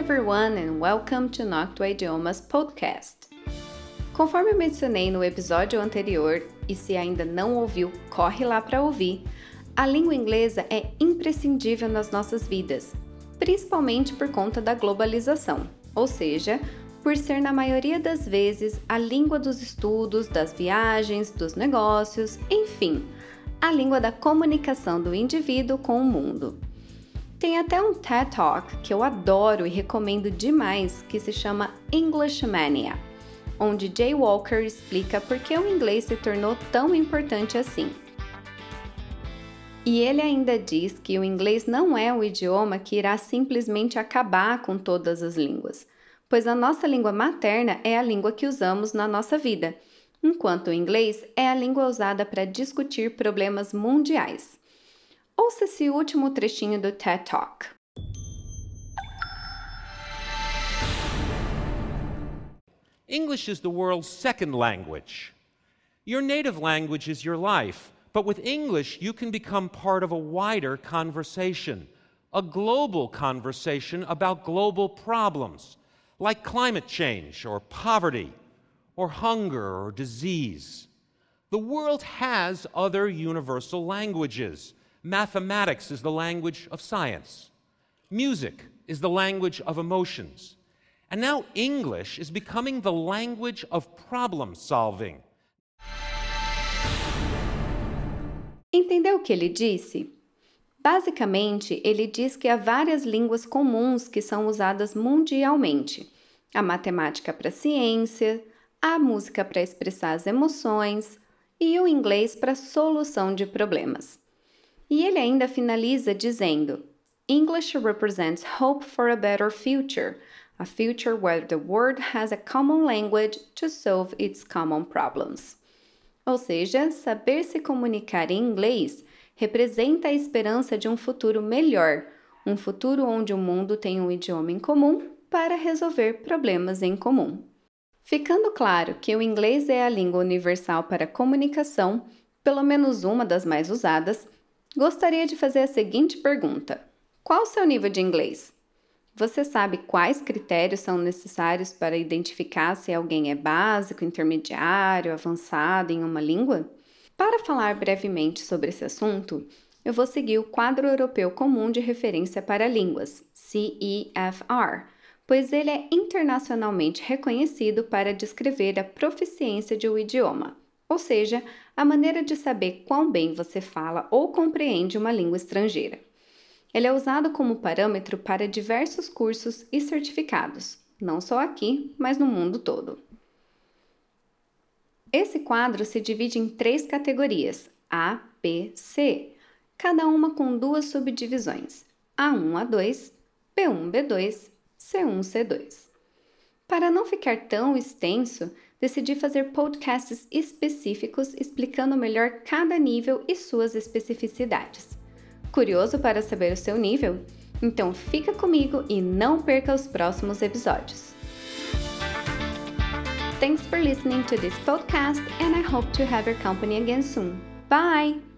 everyone and welcome to Noctua Idiomas Podcast. Conforme mencionei no episódio anterior, e se ainda não ouviu, corre lá para ouvir, a língua inglesa é imprescindível nas nossas vidas, principalmente por conta da globalização, ou seja, por ser na maioria das vezes a língua dos estudos, das viagens, dos negócios, enfim, a língua da comunicação do indivíduo com o mundo. Tem até um TED Talk que eu adoro e recomendo demais que se chama English Mania, onde Jay Walker explica por que o inglês se tornou tão importante assim. E ele ainda diz que o inglês não é um idioma que irá simplesmente acabar com todas as línguas, pois a nossa língua materna é a língua que usamos na nossa vida enquanto o inglês é a língua usada para discutir problemas mundiais. Ouça esse último trechinho do TED Talk. English is the world's second language. Your native language is your life, but with English, you can become part of a wider conversation, a global conversation about global problems, like climate change or poverty or hunger or disease. The world has other universal languages. Mathematics is the language of science. Music is the language of emotions. And now English is becoming the language of problem solving. Entendeu o que ele disse? Basicamente, ele diz que há várias línguas comuns que são usadas mundialmente: a matemática para ciência, a música para expressar as emoções e o inglês para solução de problemas. E ele ainda finaliza dizendo: English represents hope for a better future, a future where the world has a common language to solve its common problems. Ou seja, saber se comunicar em inglês representa a esperança de um futuro melhor, um futuro onde o mundo tem um idioma em comum para resolver problemas em comum. Ficando claro que o inglês é a língua universal para comunicação, pelo menos uma das mais usadas, gostaria de fazer a seguinte pergunta: Qual o seu nível de inglês? Você sabe quais critérios são necessários para identificar se alguém é básico, intermediário, avançado em uma língua? Para falar brevemente sobre esse assunto, eu vou seguir o Quadro Europeu Comum de Referência para Línguas, CEFR pois ele é internacionalmente reconhecido para descrever a proficiência de um idioma, ou seja, a maneira de saber quão bem você fala ou compreende uma língua estrangeira. Ele é usado como parâmetro para diversos cursos e certificados, não só aqui, mas no mundo todo. Esse quadro se divide em três categorias: A, B, C, cada uma com duas subdivisões: A1, A2, B1, B2 C1, C2. Para não ficar tão extenso, decidi fazer podcasts específicos explicando melhor cada nível e suas especificidades. Curioso para saber o seu nível? Então fica comigo e não perca os próximos episódios. Thanks for listening to this podcast and I hope to have your company again soon. Bye!